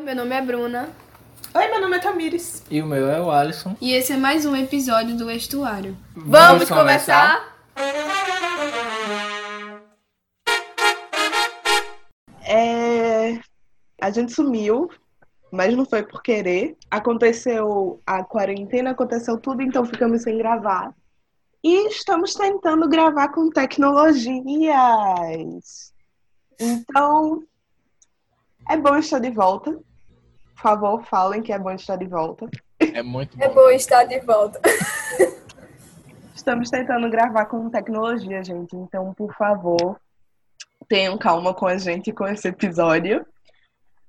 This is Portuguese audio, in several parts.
Oi, meu nome é Bruna. Oi, meu nome é Tamires. E o meu é o Alisson. E esse é mais um episódio do Estuário. Vamos começar? É... A gente sumiu, mas não foi por querer. Aconteceu a quarentena, aconteceu tudo, então ficamos sem gravar. E estamos tentando gravar com tecnologias. Então, é bom estar de volta. Por favor, falem que é bom estar de volta. É muito bom. É bom estar de volta. Estamos tentando gravar com tecnologia, gente. Então, por favor, tenham calma com a gente com esse episódio.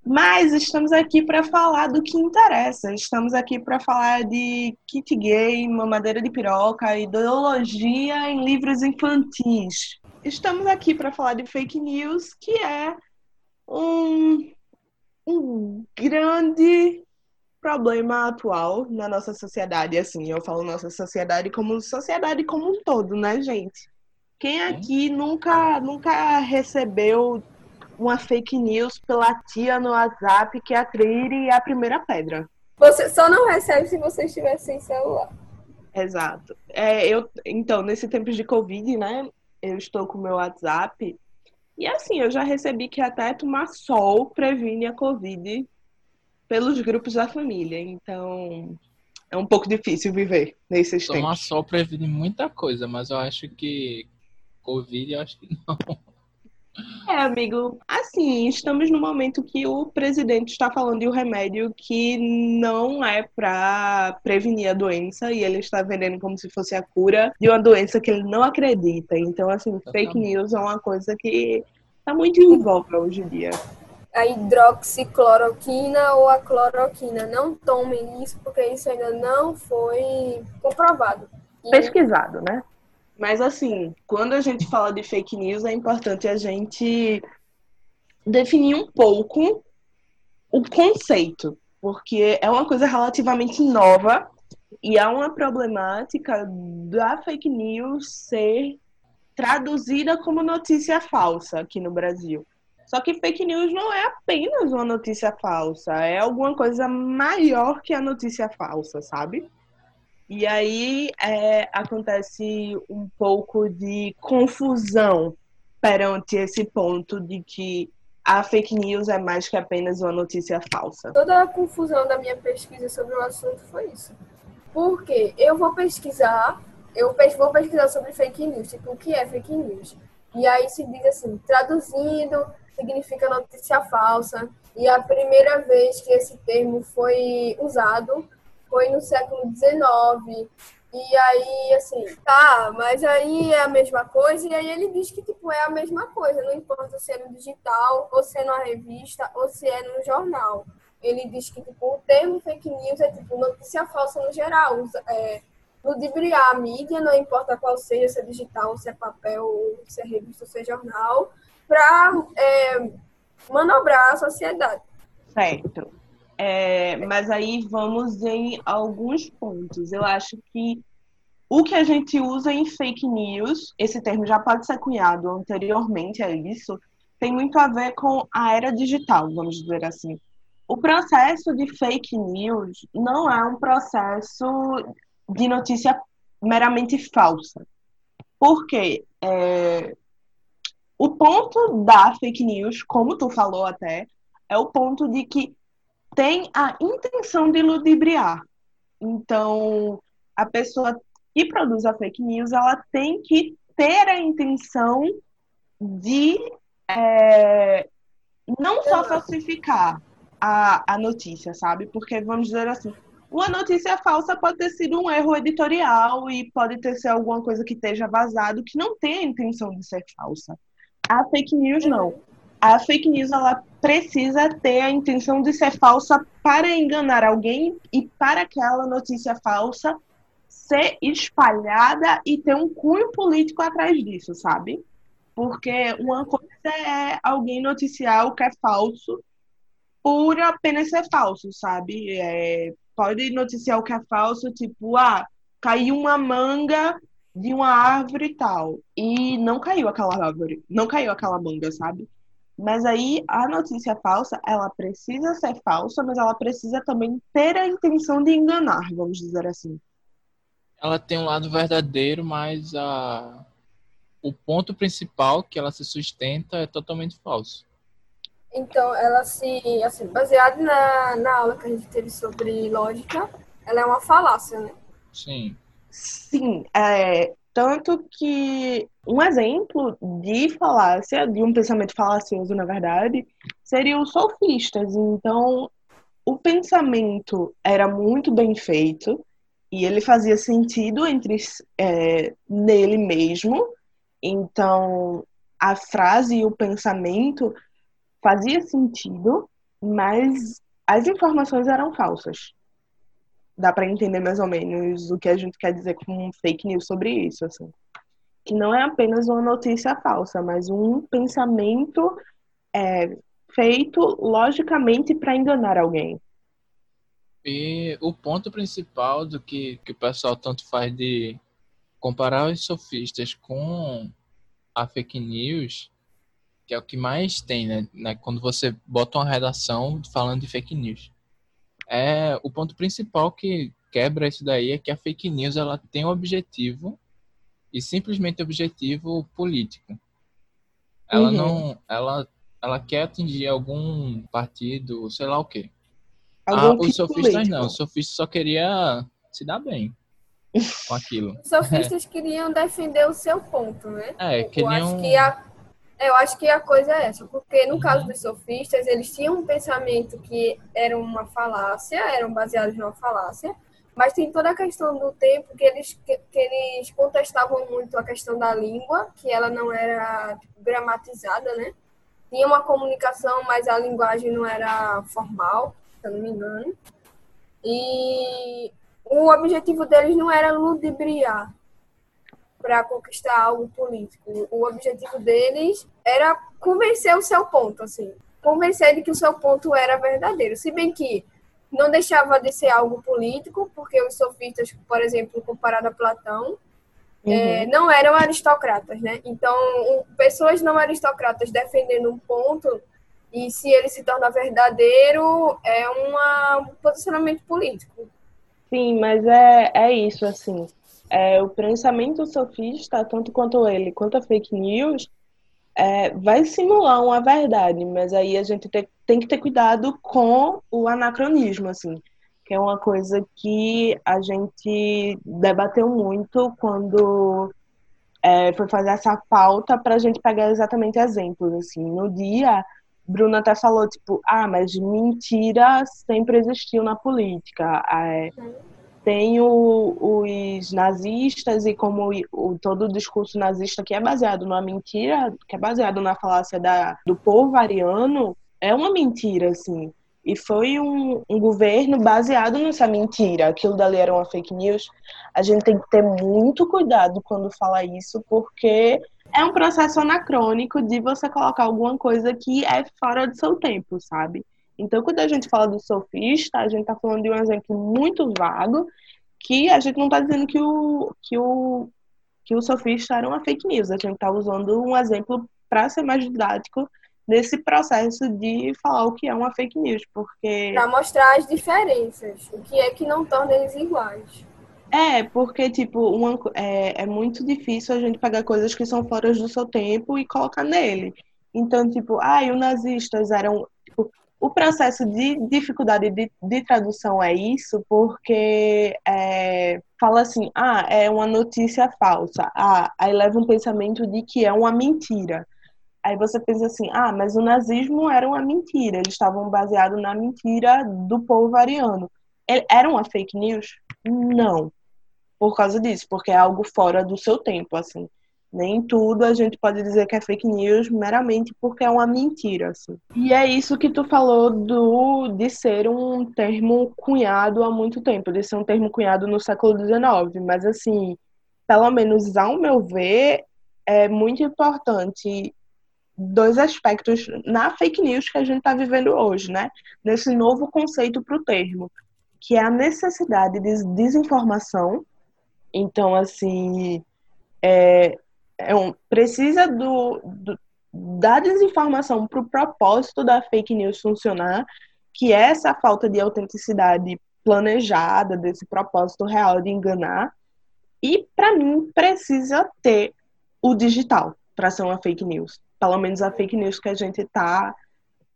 Mas estamos aqui para falar do que interessa. Estamos aqui para falar de kit gay, mamadeira de piroca, ideologia em livros infantis. Estamos aqui para falar de fake news, que é um, um grande problema atual na nossa sociedade. Assim, eu falo nossa sociedade como sociedade como um todo, né, gente? Quem aqui nunca, nunca recebeu uma fake news pela tia no WhatsApp que atire a primeira pedra? Você só não recebe se você estiver sem celular. Exato. É, eu, então, nesse tempo de Covid, né? Eu estou com o meu WhatsApp. E assim, eu já recebi que até tomar sol previne a Covid pelos grupos da família. Então, é um pouco difícil viver nesses Tomar tempos. sol previne muita coisa, mas eu acho que Covid, eu acho que não. É, amigo, assim, estamos no momento que o presidente está falando de um remédio que não é para prevenir a doença e ele está vendendo como se fosse a cura de uma doença que ele não acredita. Então, assim, fake news é uma coisa que tá muito em voga hoje em dia. A hidroxicloroquina ou a cloroquina. Não tomem isso porque isso ainda não foi comprovado. E Pesquisado, né? Mas, assim, quando a gente fala de fake news, é importante a gente definir um pouco o conceito, porque é uma coisa relativamente nova e há uma problemática da fake news ser traduzida como notícia falsa aqui no Brasil. Só que fake news não é apenas uma notícia falsa, é alguma coisa maior que a notícia falsa, sabe? E aí é, acontece um pouco de confusão perante esse ponto de que a fake news é mais que apenas uma notícia falsa. toda a confusão da minha pesquisa sobre o assunto foi isso. Porque eu vou pesquisar, eu vou pesquisar sobre fake news, tipo, o que é fake news? E aí se diz assim, traduzindo, significa notícia falsa. E a primeira vez que esse termo foi usado foi no século XIX. E aí, assim, tá, mas aí é a mesma coisa, e aí ele diz que, tipo, é a mesma coisa, não importa se é no digital, ou se é numa revista, ou se é no jornal. Ele diz que, tipo, o termo fake news é, tipo, notícia falsa no geral, é, ludibriar a mídia, não importa qual seja, se é digital, se é papel, se é revista, ou se é jornal, para manobrar a sociedade. Certo. É, mas aí vamos em alguns pontos. Eu acho que o que a gente usa em fake news, esse termo já pode ser cunhado anteriormente a isso, tem muito a ver com a era digital, vamos dizer assim. O processo de fake news não é um processo de notícia meramente falsa. Por quê? É, o ponto da fake news, como tu falou até, é o ponto de que tem a intenção de ludibriar. Então, a pessoa que produz a fake news, ela tem que ter a intenção de é, não só falsificar a, a notícia, sabe? Porque, vamos dizer assim, uma notícia falsa pode ter sido um erro editorial e pode ter sido alguma coisa que esteja vazado que não tem a intenção de ser falsa. A fake news não. A fake news ela precisa ter a intenção de ser falsa para enganar alguém e para aquela notícia falsa ser espalhada e ter um cunho político atrás disso, sabe? Porque uma coisa é alguém noticiar o que é falso por apenas ser falso, sabe? É, pode noticiar o que é falso, tipo, ah, caiu uma manga de uma árvore e tal. E não caiu aquela árvore, não caiu aquela manga, sabe? Mas aí a notícia falsa, ela precisa ser falsa, mas ela precisa também ter a intenção de enganar, vamos dizer assim. Ela tem um lado verdadeiro, mas a... o ponto principal que ela se sustenta é totalmente falso. Então, ela se, assim, baseada na, na aula que a gente teve sobre lógica, ela é uma falácia, né? Sim. Sim, é, tanto que um exemplo de falácia, de um pensamento falacioso, na verdade, seria os sofistas. Então, o pensamento era muito bem feito e ele fazia sentido entre é, nele mesmo. Então, a frase e o pensamento fazia sentido, mas as informações eram falsas dá para entender mais ou menos o que a gente quer dizer com fake news sobre isso, assim. Que não é apenas uma notícia falsa, mas um pensamento é, feito logicamente para enganar alguém. E o ponto principal do que, que o pessoal tanto faz de comparar os sofistas com a fake news, que é o que mais tem, né? né quando você bota uma redação falando de fake news é o ponto principal que quebra isso daí é que a fake news ela tem um objetivo e simplesmente objetivo político. Ela uhum. não, ela, ela quer atingir algum partido, sei lá o quê. ah, os sofistas político. não, os sofistas só queria se dar bem com aquilo. Os sofistas é. queriam defender o seu ponto, né? É, queriam... Eu acho que a eu acho que a coisa é essa, porque no caso dos sofistas, eles tinham um pensamento que era uma falácia, eram baseados numa falácia, mas tem toda a questão do tempo que eles, que, que eles contestavam muito a questão da língua, que ela não era tipo, gramatizada, né? Tinha uma comunicação, mas a linguagem não era formal, se eu não me engano. E o objetivo deles não era ludibriar, para conquistar algo político. O objetivo deles era convencer o seu ponto, assim, convencer de que o seu ponto era verdadeiro. Se bem que não deixava de ser algo político, porque os sofistas, por exemplo, comparado a Platão, uhum. é, não eram aristocratas, né? Então, pessoas não aristocratas defendendo um ponto e se ele se torna verdadeiro, é uma, um posicionamento político. Sim, mas é, é isso, assim é, o pensamento sofista, tanto quanto ele, quanto a fake news, é, vai simular uma verdade, mas aí a gente tem, tem que ter cuidado com o anacronismo, assim, que é uma coisa que a gente debateu muito quando é, foi fazer essa pauta para a gente pegar exatamente exemplos, assim. No dia, Bruna até falou, tipo, ah, mas mentira sempre existiu na política. É, tem o, os nazistas e como o, todo o discurso nazista que é baseado numa mentira, que é baseado na falácia da, do povo ariano, é uma mentira, assim. E foi um, um governo baseado nessa mentira. Aquilo dali era uma fake news. A gente tem que ter muito cuidado quando fala isso, porque é um processo anacrônico de você colocar alguma coisa que é fora do seu tempo, sabe? Então, quando a gente fala do sofista, a gente está falando de um exemplo muito vago, que a gente não está dizendo que o, que, o, que o sofista era uma fake news. A gente está usando um exemplo para ser mais didático nesse processo de falar o que é uma fake news, porque... Para mostrar as diferenças, o que é que não torna eles iguais. É, porque, tipo, uma, é, é muito difícil a gente pegar coisas que são fora do seu tempo e colocar nele. Então, tipo, ah, os nazistas eram. O processo de dificuldade de, de tradução é isso, porque é, fala assim, ah, é uma notícia falsa. Ah, aí leva um pensamento de que é uma mentira. Aí você pensa assim, ah, mas o nazismo era uma mentira, eles estavam baseados na mentira do povo ariano. Era uma fake news? Não. Por causa disso, porque é algo fora do seu tempo, assim. Nem tudo a gente pode dizer que é fake news meramente porque é uma mentira, assim. E é isso que tu falou do de ser um termo cunhado há muito tempo, de ser um termo cunhado no século XIX. Mas, assim, pelo menos ao meu ver, é muito importante dois aspectos na fake news que a gente está vivendo hoje, né? Nesse novo conceito para o termo, que é a necessidade de desinformação. Então, assim, é, é um, precisa do, do, da desinformação para o propósito da fake news funcionar, que é essa falta de autenticidade planejada, desse propósito real de enganar. E, para mim, precisa ter o digital para ser uma fake news. Pelo menos a fake news que a gente está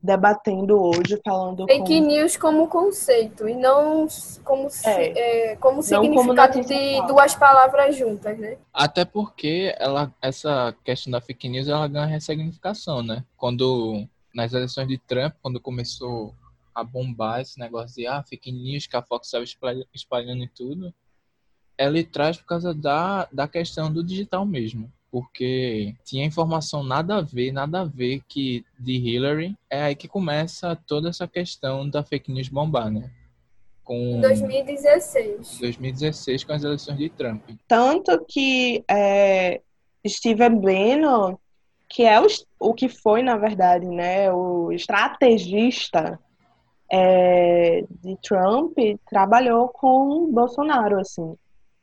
debatendo hoje, falando Fake com... news como conceito e não como, é. É, como não significado como de duas palavras juntas, né? Até porque ela, essa questão da fake news ela ganha ressignificação, né? Quando nas eleições de Trump, quando começou a bombar esse negócio de ah, fake news que a Fox estava espalhando e tudo, ela traz por causa da, da questão do digital mesmo porque tinha informação nada a ver, nada a ver que de Hillary. É aí que começa toda essa questão da fake news bombar, né? Com 2016. 2016 com as eleições de Trump. Tanto que é, Steven Bannon, que é o, o que foi, na verdade, né, o estrategista é, de Trump, trabalhou com Bolsonaro, assim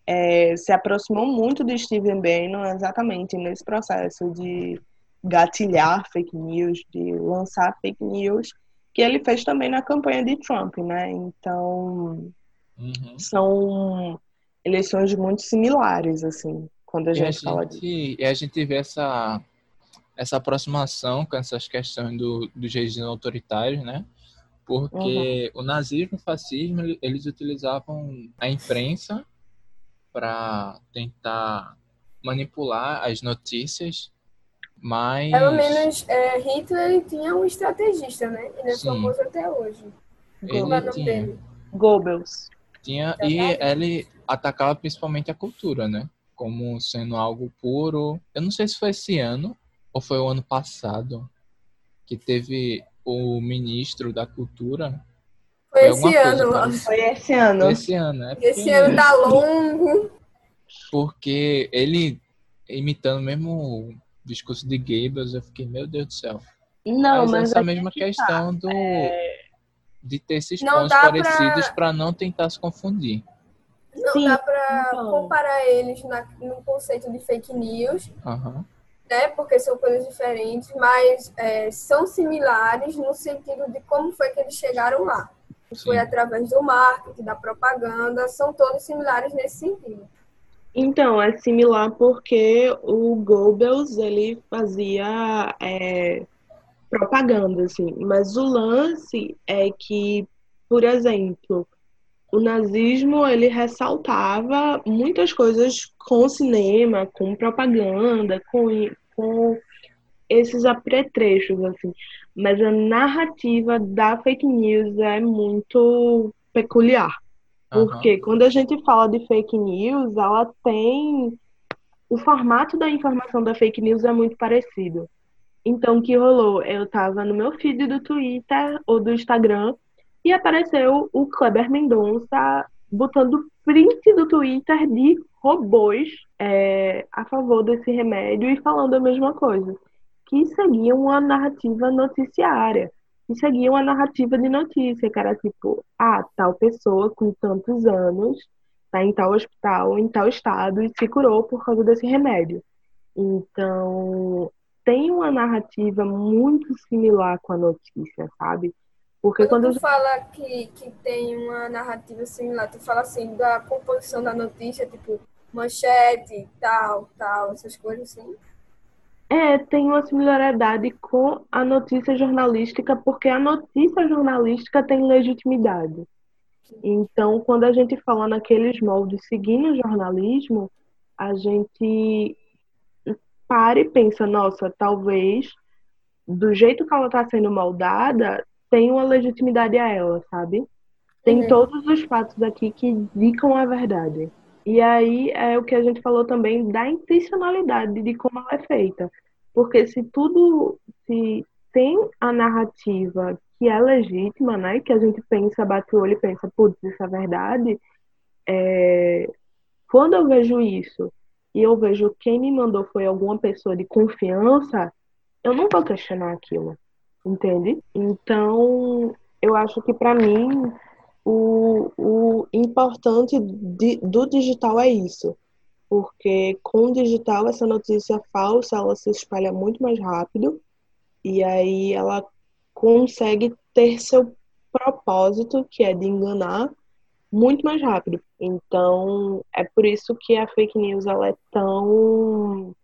é, se aproximou muito de Steven Bannon exatamente nesse processo de gatilhar fake news, de lançar fake news, que ele fez também na campanha de Trump, né? Então, uhum. são eleições muito similares, assim, quando a, gente, a fala disso. E a gente vê essa, essa aproximação com essas questões do, dos regimes autoritários, né? Porque uhum. o nazismo e o fascismo, eles utilizavam a imprensa para tentar manipular as notícias, mas... Pelo menos é, Hitler tinha um estrategista, né? Ele é Sim. famoso até hoje. Ele é tinha. Dele? Goebbels. Tinha, e ele atacava principalmente a cultura, né? Como sendo algo puro. Eu não sei se foi esse ano ou foi o ano passado que teve o ministro da cultura foi, esse ano, Foi esse ano. Foi esse ano, é Esse ano tá longo. Porque ele imitando o mesmo discurso de Goebbels, eu fiquei, meu Deus do céu. Não, mas, mas essa mesma que questão tá. do é... de ter esses não pontos parecidos para pra... não tentar se confundir. Não Sim, dá para então. comparar eles na, no conceito de fake news, uhum. né? Porque são coisas diferentes, mas é, são similares no sentido de como foi que eles chegaram lá. Sim. foi através do marketing, da propaganda, são todos similares nesse sentido. Então, é similar porque o Goebbels, ele fazia é, propaganda, assim. Mas o lance é que, por exemplo, o nazismo, ele ressaltava muitas coisas com cinema, com propaganda, com, com esses apetrechos, assim. Mas a narrativa da fake news é muito peculiar. Porque uhum. quando a gente fala de fake news, ela tem. O formato da informação da fake news é muito parecido. Então, o que rolou? Eu tava no meu feed do Twitter ou do Instagram e apareceu o Kleber Mendonça botando print do Twitter de robôs é, a favor desse remédio e falando a mesma coisa que seguiam uma narrativa noticiária, que seguiam uma narrativa de notícia, que era tipo, ah, tal pessoa com tantos anos está em tal hospital, em tal estado e se curou por causa desse remédio. Então, tem uma narrativa muito similar com a notícia, sabe? Porque quando, quando tu fala que, que tem uma narrativa similar, tu fala assim da composição da notícia, tipo manchete, tal, tal, essas coisas assim. É, tem uma similaridade com a notícia jornalística, porque a notícia jornalística tem legitimidade. Então, quando a gente fala naqueles moldes seguindo o jornalismo, a gente para e pensa, nossa, talvez do jeito que ela está sendo moldada, tem uma legitimidade a ela, sabe? Tem uhum. todos os fatos aqui que indicam a verdade. E aí é o que a gente falou também da intencionalidade de como ela é feita. Porque se tudo, se tem a narrativa que é legítima, né? Que a gente pensa, bate o olho e pensa, putz, isso é verdade. É... Quando eu vejo isso e eu vejo quem me mandou foi alguma pessoa de confiança, eu não vou questionar aquilo, entende? Então, eu acho que para mim o, o importante de, do digital é isso. porque com o digital essa notícia falsa ela se espalha muito mais rápido e aí ela consegue ter seu propósito, que é de enganar, muito mais rápido. Então, é por isso que a fake news ela é tão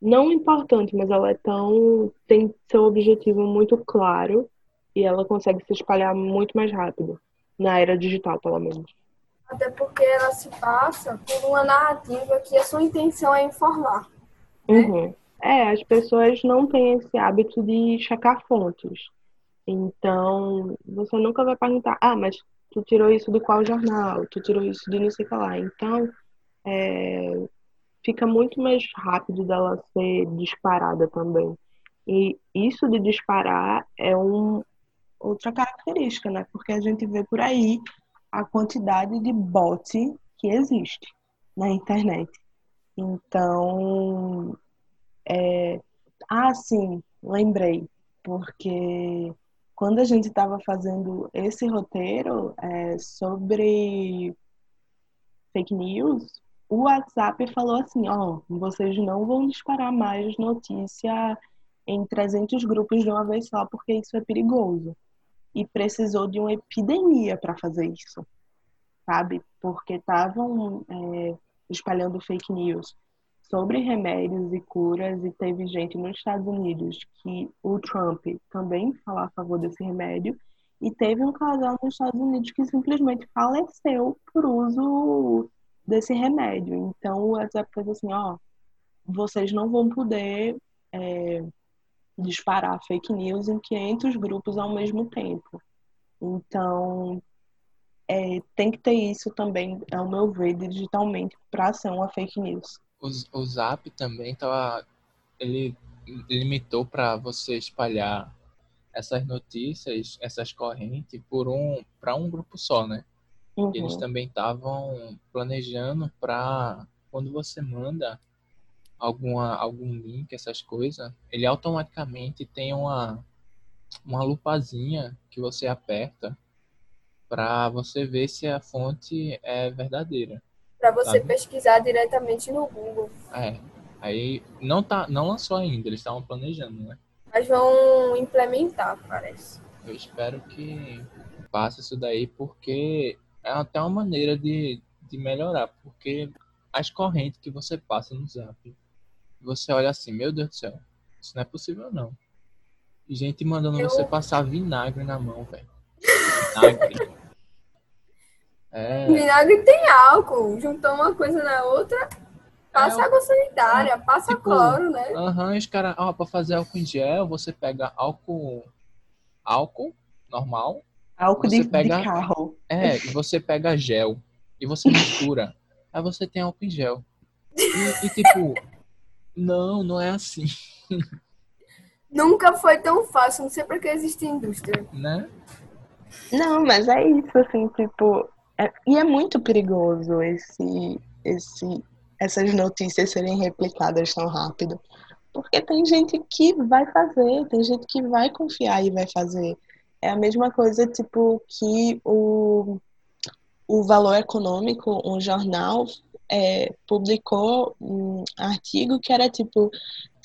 não importante, mas ela é tão tem seu objetivo muito claro e ela consegue se espalhar muito mais rápido na era digital, pelo menos. Até porque ela se passa por uma narrativa que a sua intenção é informar. Né? Uhum. É, as pessoas não têm esse hábito de checar fontes. Então, você nunca vai perguntar, ah, mas tu tirou isso de qual jornal? Tu tirou isso de não sei o que lá. Então, é, fica muito mais rápido dela ser disparada também. E isso de disparar é um, outra característica, né? Porque a gente vê por aí a quantidade de bot que existe na internet. Então, é... ah, sim, lembrei, porque quando a gente estava fazendo esse roteiro é, sobre fake news, o WhatsApp falou assim, ó, oh, vocês não vão disparar mais notícia em 300 grupos de uma vez só, porque isso é perigoso e precisou de uma epidemia para fazer isso, sabe? Porque estavam é, espalhando fake news sobre remédios e curas e teve gente nos Estados Unidos que o Trump também falou a favor desse remédio e teve um casal nos Estados Unidos que simplesmente faleceu por uso desse remédio. Então o WhatsApp fez assim, ó, vocês não vão poder é, disparar fake news em 500 grupos ao mesmo tempo. Então, é, tem que ter isso também, ao meu ver, digitalmente, para ser uma fake news. O, o Zap também tava, ele limitou para você espalhar essas notícias, essas correntes, por um para um grupo só, né? Uhum. Eles também estavam planejando para quando você manda alguma, algum link, essas coisas, ele automaticamente tem uma, uma lupazinha que você aperta para você ver se a fonte é verdadeira. Para você sabe? pesquisar diretamente no Google. É. Aí não tá, não lançou ainda, eles estavam planejando, né? Mas vão implementar, parece. Eu espero que passe isso daí, porque é até uma maneira de, de melhorar, porque as correntes que você passa no Zap você olha assim, meu Deus do céu, isso não é possível não. Gente mandando eu... você passar vinagre na mão, velho. Vinagre. É... Vinagre tem álcool. Juntou uma coisa na outra, passa é, água sanitária, passa tipo, cloro, né? Aham, uhum, os caras, ó, pra fazer álcool em gel, você pega álcool. Álcool normal. Álcool de, pega, de carro. É, e você pega gel. E você mistura. Aí você tem álcool em gel. E, e tipo, não, não é assim. Nunca foi tão fácil, não sei pra que existe indústria. Né? Não, mas é isso, assim, tipo. É, e é muito perigoso esse, esse, essas notícias serem replicadas tão rápido. Porque tem gente que vai fazer, tem gente que vai confiar e vai fazer. É a mesma coisa, tipo, que o, o valor econômico, um jornal, é, publicou um artigo que era tipo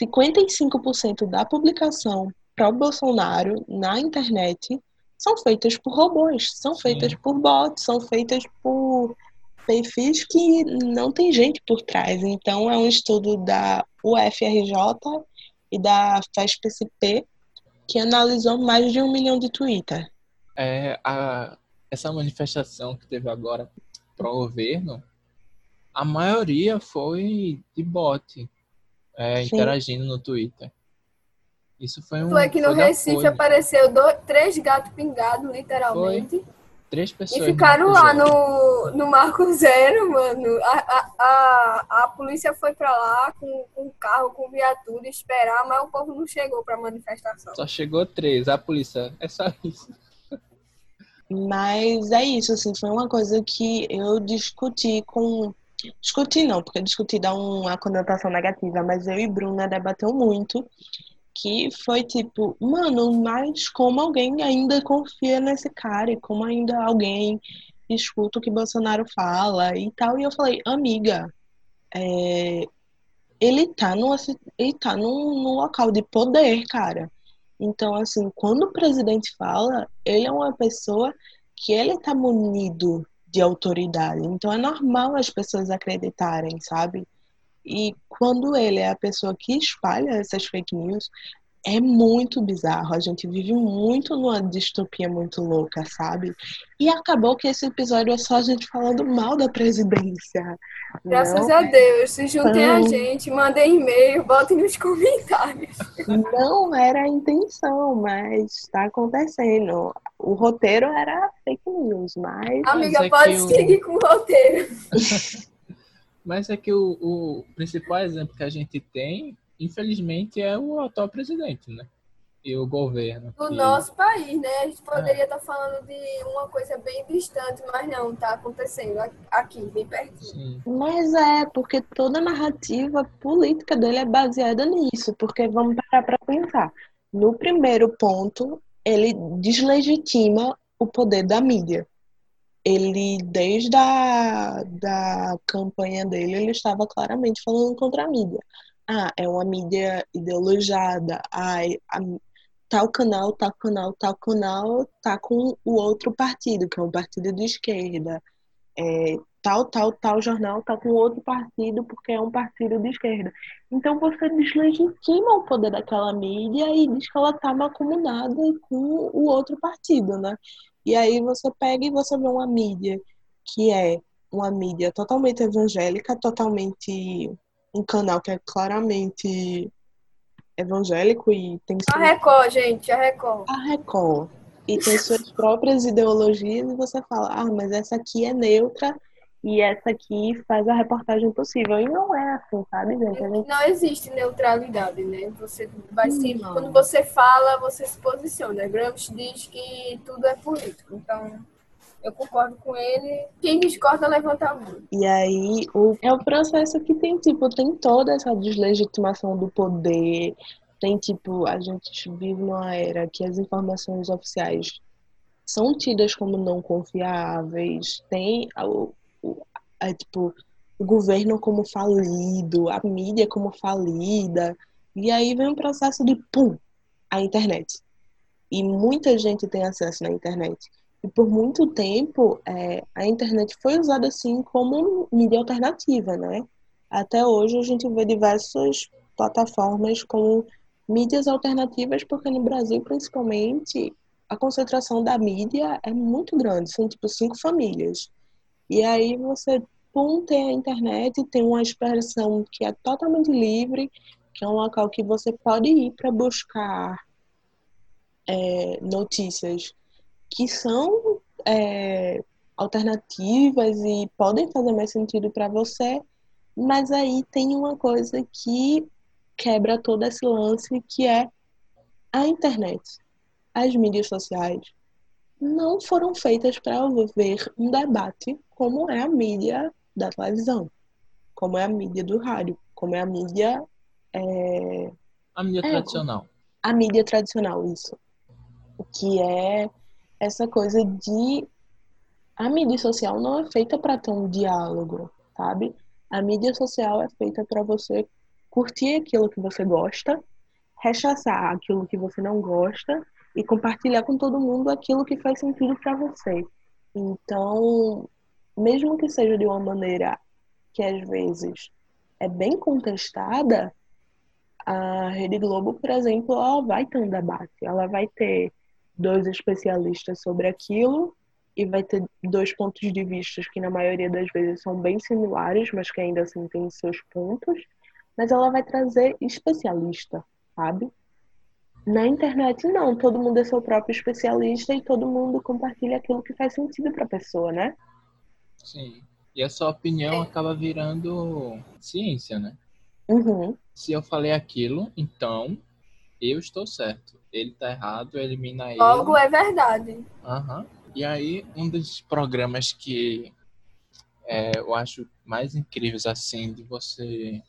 55% da publicação pró-Bolsonaro na internet são feitas por robôs, são feitas Sim. por bots, são feitas por perfis que não tem gente por trás. Então é um estudo da UFRJ e da FESP-CP que analisou mais de um milhão de Twitter. É, a, essa manifestação que teve agora para o governo a maioria foi de bot é, interagindo no Twitter. Isso foi um. Foi que no Recife apareceu dois, três gatos pingados, literalmente. Foi. Três pessoas. E ficaram lá no, no Marco Zero, mano. A, a, a, a polícia foi pra lá com, com carro, com viatura, esperar, mas o povo não chegou pra manifestação. Só chegou três, a polícia. É só isso. Mas é isso, assim, foi uma coisa que eu discuti com Discutir não, porque discutir dá uma conotação negativa, mas eu e Bruna debateu muito que foi tipo, mano, mas como alguém ainda confia nesse cara e como ainda alguém escuta o que Bolsonaro fala e tal. E eu falei, amiga, é, ele tá, numa, ele tá num, num local de poder, cara. Então, assim, quando o presidente fala, ele é uma pessoa que ele tá munido de autoridade. Então, é normal as pessoas acreditarem, sabe? E quando ele é a pessoa que espalha essas fake news, é muito bizarro. A gente vive muito numa distopia muito louca, sabe? E acabou que esse episódio é só a gente falando mal da presidência. Graças não, a Deus. Se juntem a gente, mandem e-mail, botem nos comentários. Não era a intenção, mas está acontecendo. O roteiro era fake news, mas. Amiga, mas é pode seguir o... com o roteiro. mas é que o, o principal exemplo que a gente tem infelizmente, é o atual presidente, né? E o governo. Do nosso país, né? A gente poderia estar é. tá falando de uma coisa bem distante, mas não, está acontecendo aqui, bem pertinho. Sim. Mas é, porque toda a narrativa política dele é baseada nisso, porque vamos parar para pensar. No primeiro ponto, ele deslegitima o poder da mídia. Ele, desde a da campanha dele, ele estava claramente falando contra a mídia ah, é uma mídia ideologizada, ai, a, tal canal, tal canal, tal canal tá com o outro partido, que é um partido de esquerda. É, tal, tal, tal jornal tá com outro partido porque é um partido de esquerda. Então você deslegitima o poder daquela mídia e diz que ela tá macumunada com o outro partido, né? E aí você pega e você vê uma mídia que é uma mídia totalmente evangélica, totalmente um canal que é claramente evangélico e tem a Record, gente, a Record. A Record. E tem suas próprias ideologias e você fala, ah, mas essa aqui é neutra e essa aqui faz a reportagem possível. E não é assim, sabe, gente? gente... Não existe neutralidade, né? Você vai se... Quando você fala, você se posiciona. Gramsci diz que tudo é político. Então, eu concordo com ele. Quem discorda, levanta a mão. E aí, o, é o processo que tem, tipo, tem toda essa deslegitimação do poder. Tem, tipo, a gente vive numa era que as informações oficiais são tidas como não confiáveis. Tem, o, tipo, o governo como falido, a mídia como falida. E aí vem um processo de, pum, a internet. E muita gente tem acesso na internet. E por muito tempo, é, a internet foi usada assim como mídia alternativa, né? Até hoje a gente vê diversas plataformas como mídias alternativas, porque no Brasil, principalmente, a concentração da mídia é muito grande, são tipo cinco famílias. E aí você, pum, tem a internet, tem uma expressão que é totalmente livre, que é um local que você pode ir para buscar é, notícias que são é, alternativas e podem fazer mais sentido para você, mas aí tem uma coisa que quebra todo esse lance, que é a internet. As mídias sociais não foram feitas para ver um debate como é a mídia da televisão, como é a mídia do rádio, como é a mídia. É... A mídia é, tradicional. A mídia tradicional, isso. O que é essa coisa de a mídia social não é feita para ter um diálogo, sabe? A mídia social é feita para você curtir aquilo que você gosta, rechaçar aquilo que você não gosta e compartilhar com todo mundo aquilo que faz sentido para você. Então, mesmo que seja de uma maneira que às vezes é bem contestada, a Rede Globo, por exemplo, ela vai ter um debate, ela vai ter dois especialistas sobre aquilo e vai ter dois pontos de vista que na maioria das vezes são bem similares, mas que ainda assim têm seus pontos, mas ela vai trazer especialista, sabe? Na internet não, todo mundo é seu próprio especialista e todo mundo compartilha aquilo que faz sentido para a pessoa, né? Sim. E a sua opinião acaba virando ciência, né? Uhum. Se eu falei aquilo, então eu estou certo. Ele está errado, elimina ele. Logo é verdade. Uhum. E aí, um dos programas que é, eu acho mais incríveis, assim, de você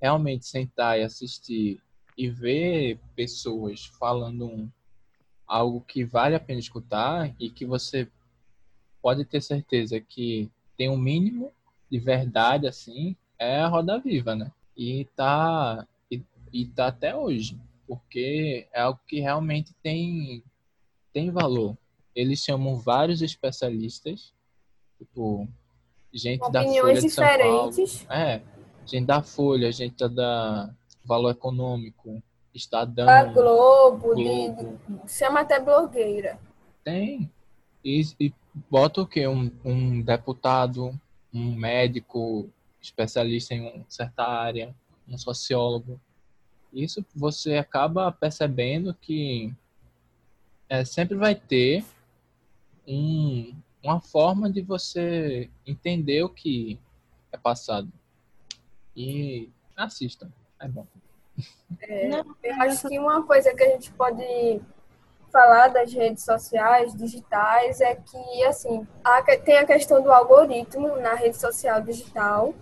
realmente sentar e assistir e ver pessoas falando um, algo que vale a pena escutar e que você pode ter certeza que tem um mínimo de verdade, assim, é a roda viva, né? E tá, e, e tá até hoje, porque é algo que realmente tem, tem valor. Eles chamam vários especialistas, tipo, gente da Folha de São Paulo. É, gente da Folha, gente da Valor Econômico, Estadão. A Globo, Globo. De, chama até blogueira. Tem. E, e bota o quê? Um, um deputado, um médico especialista em uma certa área, um sociólogo. Isso você acaba percebendo que é, sempre vai ter um, uma forma de você entender o que é passado. E assistam, é bom. É, eu acho que uma coisa que a gente pode falar das redes sociais digitais é que, assim, a, tem a questão do algoritmo na rede social digital,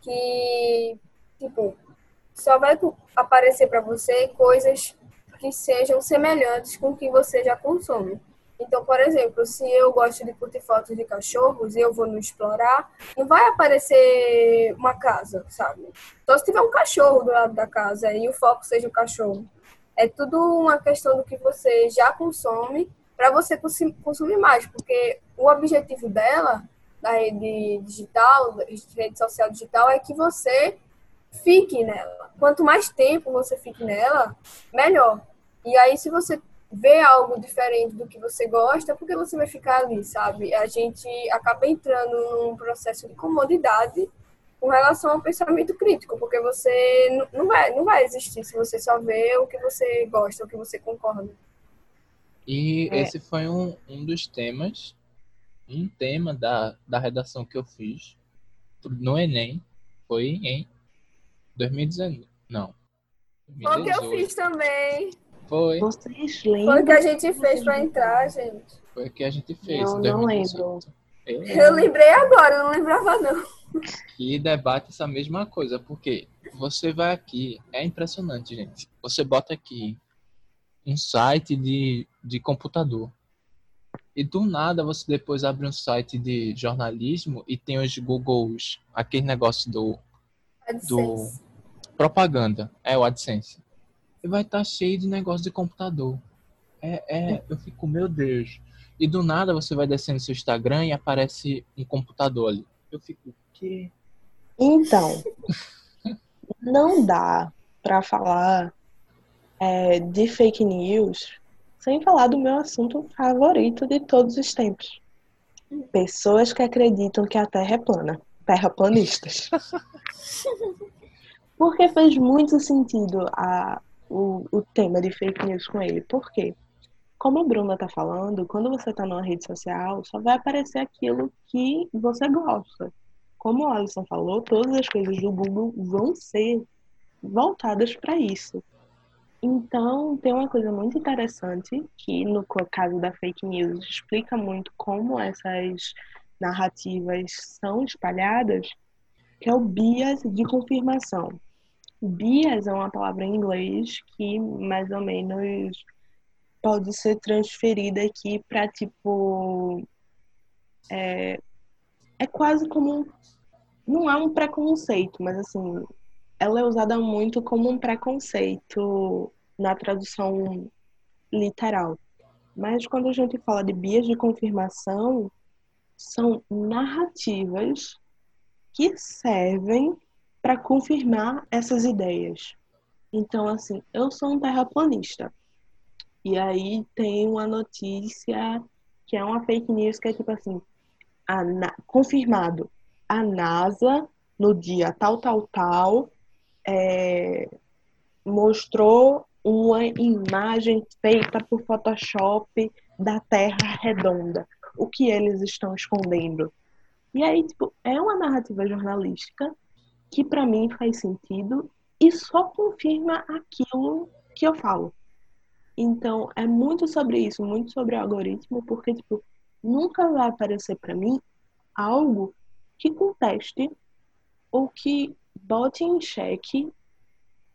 que, tipo, só vai aparecer para você coisas que sejam semelhantes com o que você já consome. Então, por exemplo, se eu gosto de curtir fotos de cachorros e eu vou no explorar, não vai aparecer uma casa, sabe? Só se tiver um cachorro do lado da casa e o foco seja o cachorro. É tudo uma questão do que você já consome para você consumir mais, porque o objetivo dela, da rede digital, da rede social digital, é que você fique nela. Quanto mais tempo você fique nela, melhor. E aí, se você ver algo diferente do que você gosta, porque você vai ficar ali, sabe? A gente acaba entrando num processo de comodidade com relação ao pensamento crítico, porque você não vai, não vai existir se você só vê o que você gosta, o que você concorda. E é. esse foi um, um dos temas, um tema da, da redação que eu fiz no Enem, foi em 2019. Não. 2018. O que eu fiz também. Foi. Vocês lembram? Foi o que a gente fez pra entrar, gente. Foi o que a gente fez. Não, não lembro. Eu, eu lembrei agora, eu não lembrava não. E debate essa mesma coisa, porque você vai aqui, é impressionante, gente. Você bota aqui um site de, de computador. E do nada você depois abre um site de jornalismo e tem os Googles, aquele negócio do, do propaganda, é o AdSense e vai estar tá cheio de negócio de computador. É, é, eu fico, meu Deus. E do nada você vai descendo seu Instagram e aparece um computador ali. Eu fico, o quê? Então, não dá para falar é, de fake news sem falar do meu assunto favorito de todos os tempos. Pessoas que acreditam que a Terra é plana. Terraplanistas. Porque faz muito sentido a, o, o tema de fake news com ele. Por quê? Como a Bruna tá falando, quando você tá numa rede social, só vai aparecer aquilo que você gosta. Como o Alisson falou, todas as coisas do Google vão ser voltadas para isso. Então, tem uma coisa muito interessante que, no caso da fake news, explica muito como essas narrativas são espalhadas, que é o bias de confirmação. Bias é uma palavra em inglês que mais ou menos pode ser transferida aqui para tipo. É, é quase como. Não é um preconceito, mas assim, ela é usada muito como um preconceito na tradução literal. Mas quando a gente fala de bias de confirmação, são narrativas que servem para confirmar essas ideias. Então, assim, eu sou um terraplanista. E aí tem uma notícia que é uma fake news que é tipo assim, a, confirmado, a NASA no dia tal, tal, tal, é, mostrou uma imagem feita por Photoshop da Terra redonda. O que eles estão escondendo? E aí, tipo, é uma narrativa jornalística que para mim faz sentido e só confirma aquilo que eu falo. Então, é muito sobre isso, muito sobre o algoritmo, porque tipo, nunca vai aparecer para mim algo que conteste ou que bote em xeque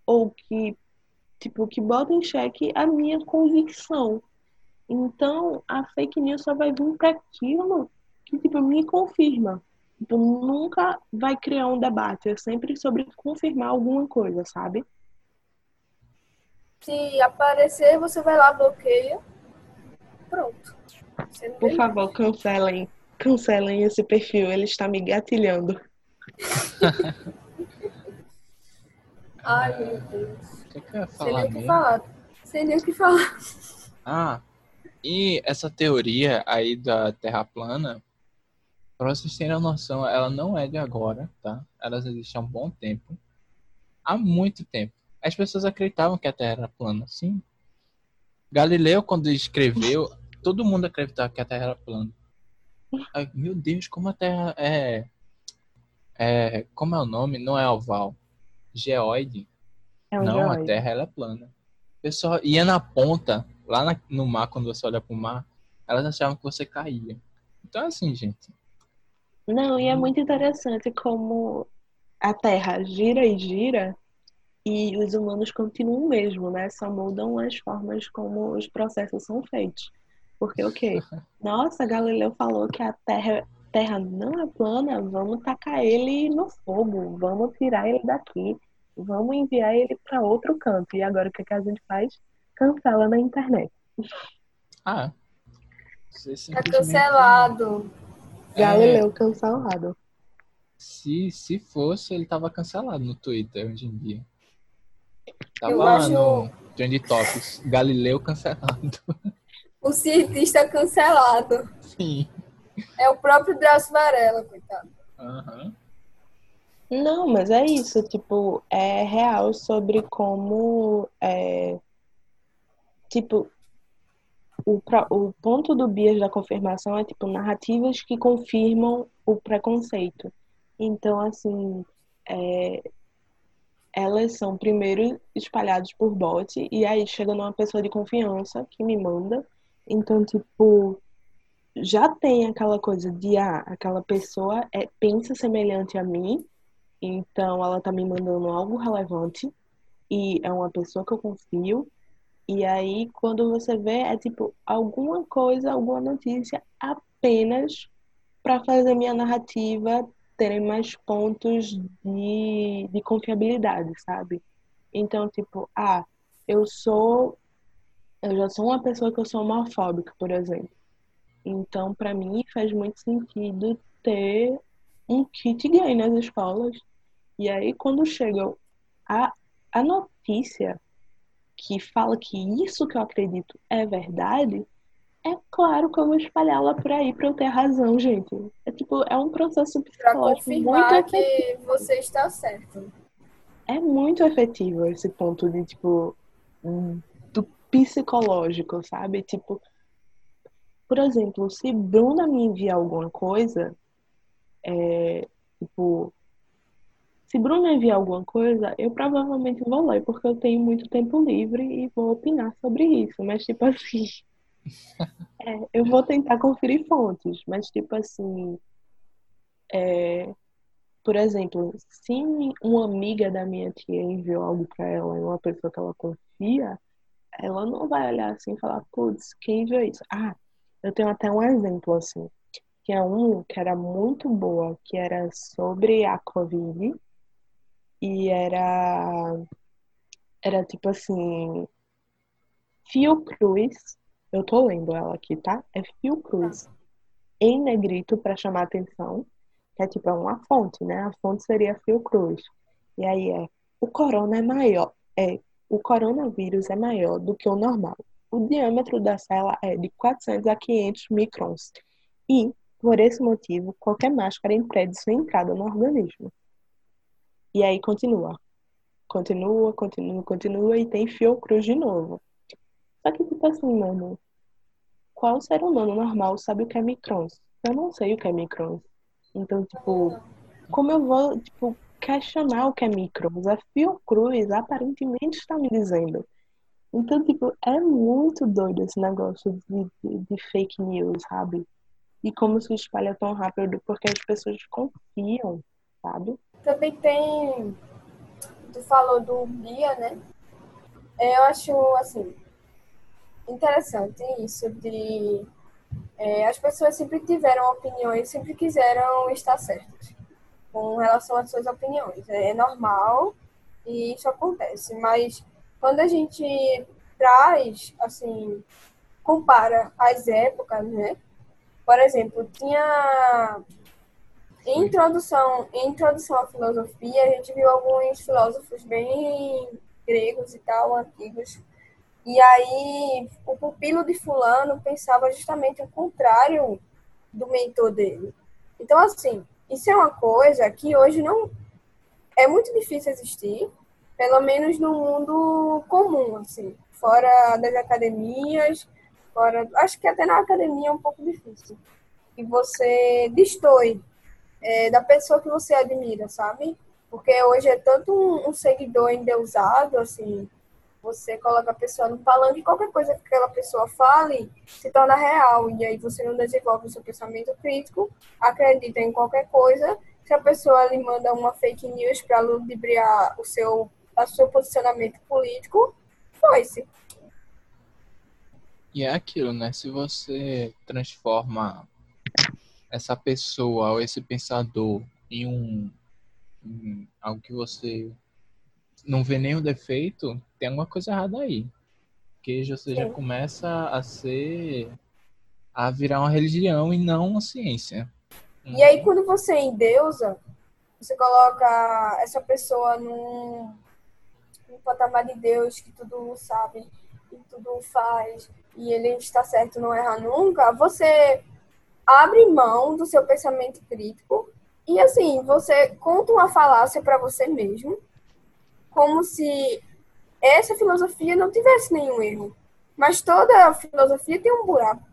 ou que tipo que bota em xeque a minha convicção. Então, a fake news só vai vir para aquilo que tipo me confirma. Tipo, nunca vai criar um debate, é sempre sobre confirmar alguma coisa, sabe? Se aparecer, você vai lá, bloqueia. Pronto. Por favor, cancelem, cancelem esse perfil, ele está me gatilhando. Ai, meu Deus. O que, que eu ia Sem falar nem o que falar. Sem nem o que falar. Ah, e essa teoria aí da Terra plana, para vocês terem uma noção, ela não é de agora, tá? Ela existe há um bom tempo. Há muito tempo. As pessoas acreditavam que a Terra era plana, sim. Galileu, quando escreveu, todo mundo acreditava que a Terra era plana. Ai, meu Deus, como a Terra é. é como é o nome? Não é oval. Geoide. É um Não, a geóide. Terra ela é plana. O pessoal ia na ponta, lá na- no mar, quando você olha pro mar, elas achavam que você caía. Então é assim, gente. Não, e é muito interessante como a Terra gira e gira e os humanos continuam o mesmo, né? Só mudam as formas como os processos são feitos. Porque o quê? Nossa, Galileu falou que a Terra, terra não é plana, vamos tacar ele no fogo, vamos tirar ele daqui, vamos enviar ele para outro canto. E agora o que, que a gente faz? Cancela na internet. Ah, você Tá simplesmente- É, Galileu cancelado. se, se fosse, ele tava cancelado no Twitter hoje em dia. Tava Eu lá acho- no Trend Topics, Galileu cancelado. O cientista cancelado. Sim. É o próprio Drauzio Varela, coitado. Aham. Não, mas é isso, tipo, é real sobre como é, tipo, o, o ponto do bias da confirmação é tipo narrativas que confirmam o preconceito. Então, assim, é, elas são primeiro espalhadas por bot e aí chega numa pessoa de confiança que me manda. Então, tipo, já tem aquela coisa de ah, aquela pessoa é, pensa semelhante a mim. Então, ela tá me mandando algo relevante e é uma pessoa que eu confio. E aí, quando você vê, é tipo alguma coisa, alguma notícia apenas para fazer minha narrativa terem mais pontos de, de confiabilidade, sabe? Então, tipo, ah, eu sou. Eu já sou uma pessoa que eu sou homofóbica, por exemplo. Então, para mim, faz muito sentido ter um kit gay nas escolas. E aí, quando chega a, a notícia que fala que isso que eu acredito é verdade, é claro que eu vou espalhá-la por aí pra eu ter razão, gente. É tipo, é um processo psicológico muito efetivo. que você está certo. É muito efetivo esse ponto de, tipo, hum, do psicológico, sabe? Tipo, por exemplo, se Bruna me enviar alguma coisa, é, tipo, se Bruna enviar alguma coisa, eu provavelmente vou ler, porque eu tenho muito tempo livre e vou opinar sobre isso. Mas, tipo assim, é, eu vou tentar conferir fontes, mas, tipo assim, é, por exemplo, se uma amiga da minha tia enviou algo pra ela e uma pessoa que ela confia, ela não vai olhar assim e falar, putz, quem enviou isso? Ah, eu tenho até um exemplo assim. Tinha um que era muito boa, que era sobre a Covid e era era tipo assim Fiocruz, eu tô lendo ela aqui, tá? É Fiocruz em negrito para chamar atenção, que é tipo é uma fonte, né? A fonte seria Fiocruz. E aí é o corona é maior, é o coronavírus é maior do que o normal. O diâmetro da célula é de 400 a 500 microns. E, por esse motivo, qualquer máscara impede sua entrada no organismo. E aí continua. Continua, continua, continua e tem Fiocruz de novo. Só que, tipo assim, mano, qual ser humano normal sabe o que é microns? Eu não sei o que é microns. Então, tipo, como eu vou, tipo, questionar o que é microns? A Fiocruz aparentemente está me dizendo. Então, tipo, é muito doido esse negócio de, de, de fake news, sabe? E como se espalha tão rápido porque as pessoas confiam, sabe? Também tem. Tu falou do Bia, né? É, Eu acho, assim, interessante isso de É, as pessoas sempre tiveram opiniões, sempre quiseram estar certas com relação às suas opiniões. É normal e isso acontece, mas quando a gente traz, assim, compara as épocas, né? Por exemplo, tinha em introdução, introdução à filosofia, a gente viu alguns filósofos bem gregos e tal, antigos. E aí, o pupilo de fulano pensava justamente o contrário do mentor dele. Então, assim, isso é uma coisa que hoje não é muito difícil existir, pelo menos no mundo comum, assim, fora das academias, fora, acho que até na academia é um pouco difícil. E você destoe é, da pessoa que você admira, sabe? Porque hoje é tanto um, um seguidor endeusado, assim, você coloca a pessoa no palanque, qualquer coisa que aquela pessoa fale se torna real. E aí você não desenvolve o seu pensamento crítico, acredita em qualquer coisa. Se a pessoa lhe manda uma fake news para ludibriar o seu, o seu posicionamento político, foi-se. E é aquilo, né? Se você transforma essa pessoa ou esse pensador em um em algo que você não vê nenhum defeito, tem alguma coisa errada aí. Porque você já começa a ser. a virar uma religião e não uma ciência. E aí, quando você endeusa, você coloca essa pessoa num, num patamar de Deus que tudo sabe e tudo faz, e ele está certo, não erra nunca, você abre mão do seu pensamento crítico e assim, você conta uma falácia para você mesmo, como se essa filosofia não tivesse nenhum erro. Mas toda filosofia tem um buraco.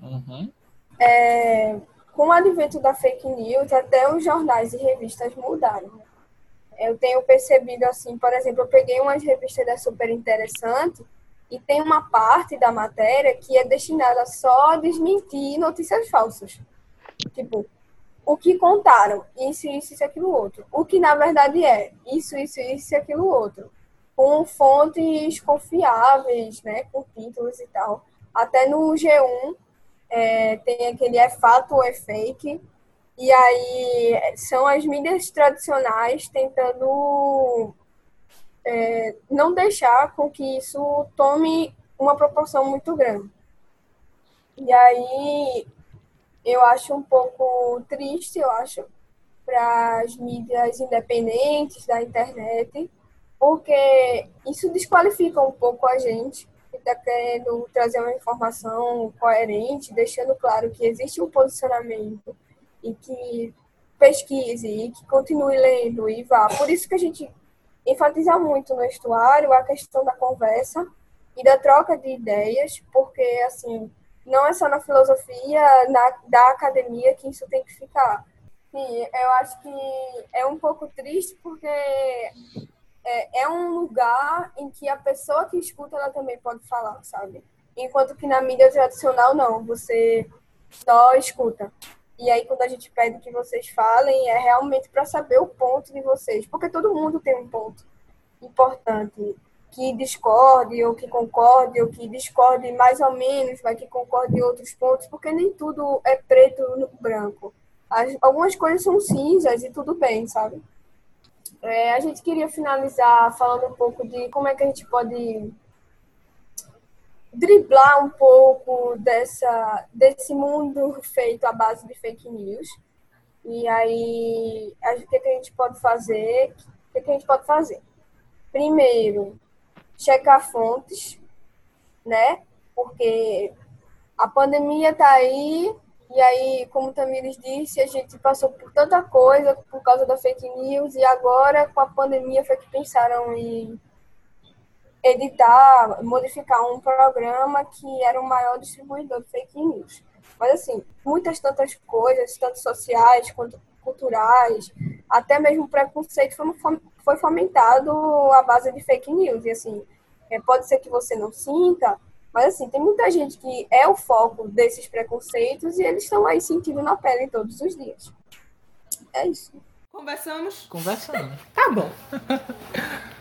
Uhum. É, com o advento da fake news, até os jornais e revistas mudaram. Eu tenho percebido assim, por exemplo, eu peguei umas revistas da Super Interessante e tem uma parte da matéria que é destinada só a desmentir notícias falsas. Tipo, o que contaram, isso, isso, isso, aquilo outro. O que na verdade é isso, isso, isso aquilo outro com fontes confiáveis, né, com títulos e tal. Até no G1 é, tem aquele é fato ou é fake, e aí são as mídias tradicionais tentando é, não deixar com que isso tome uma proporção muito grande. E aí eu acho um pouco triste, eu acho, para as mídias independentes da internet, porque isso desqualifica um pouco a gente que está querendo trazer uma informação coerente, deixando claro que existe um posicionamento e que pesquise e que continue lendo e vá. Por isso que a gente enfatiza muito no estuário a questão da conversa e da troca de ideias, porque assim não é só na filosofia na, da academia que isso tem que ficar. Sim, eu acho que é um pouco triste porque é, é um lugar em que a pessoa que escuta ela também pode falar, sabe? Enquanto que na mídia tradicional não, você só escuta. E aí quando a gente pede que vocês falem, é realmente para saber o ponto de vocês, porque todo mundo tem um ponto importante que discorde ou que concorde ou que discorde mais ou menos, mas que concorde em outros pontos, porque nem tudo é preto no branco. As, algumas coisas são cinzas e tudo bem, sabe? É, a gente queria finalizar falando um pouco de como é que a gente pode driblar um pouco dessa, desse mundo feito à base de fake news. E aí, o que, que a gente pode fazer? O que, que a gente pode fazer? Primeiro, checar fontes, né? Porque a pandemia está aí, e aí, como o Tamires disse, a gente passou por tanta coisa por causa da fake news e agora com a pandemia foi que pensaram em editar, modificar um programa que era o maior distribuidor de fake news. Mas assim, muitas tantas coisas, tanto sociais quanto culturais, até mesmo preconceito foi, foi fomentado à base de fake news. E assim, é, pode ser que você não sinta, mas assim, tem muita gente que é o foco desses preconceitos e eles estão aí sentindo na pele todos os dias. É isso. Conversamos? Conversamos. Tá bom.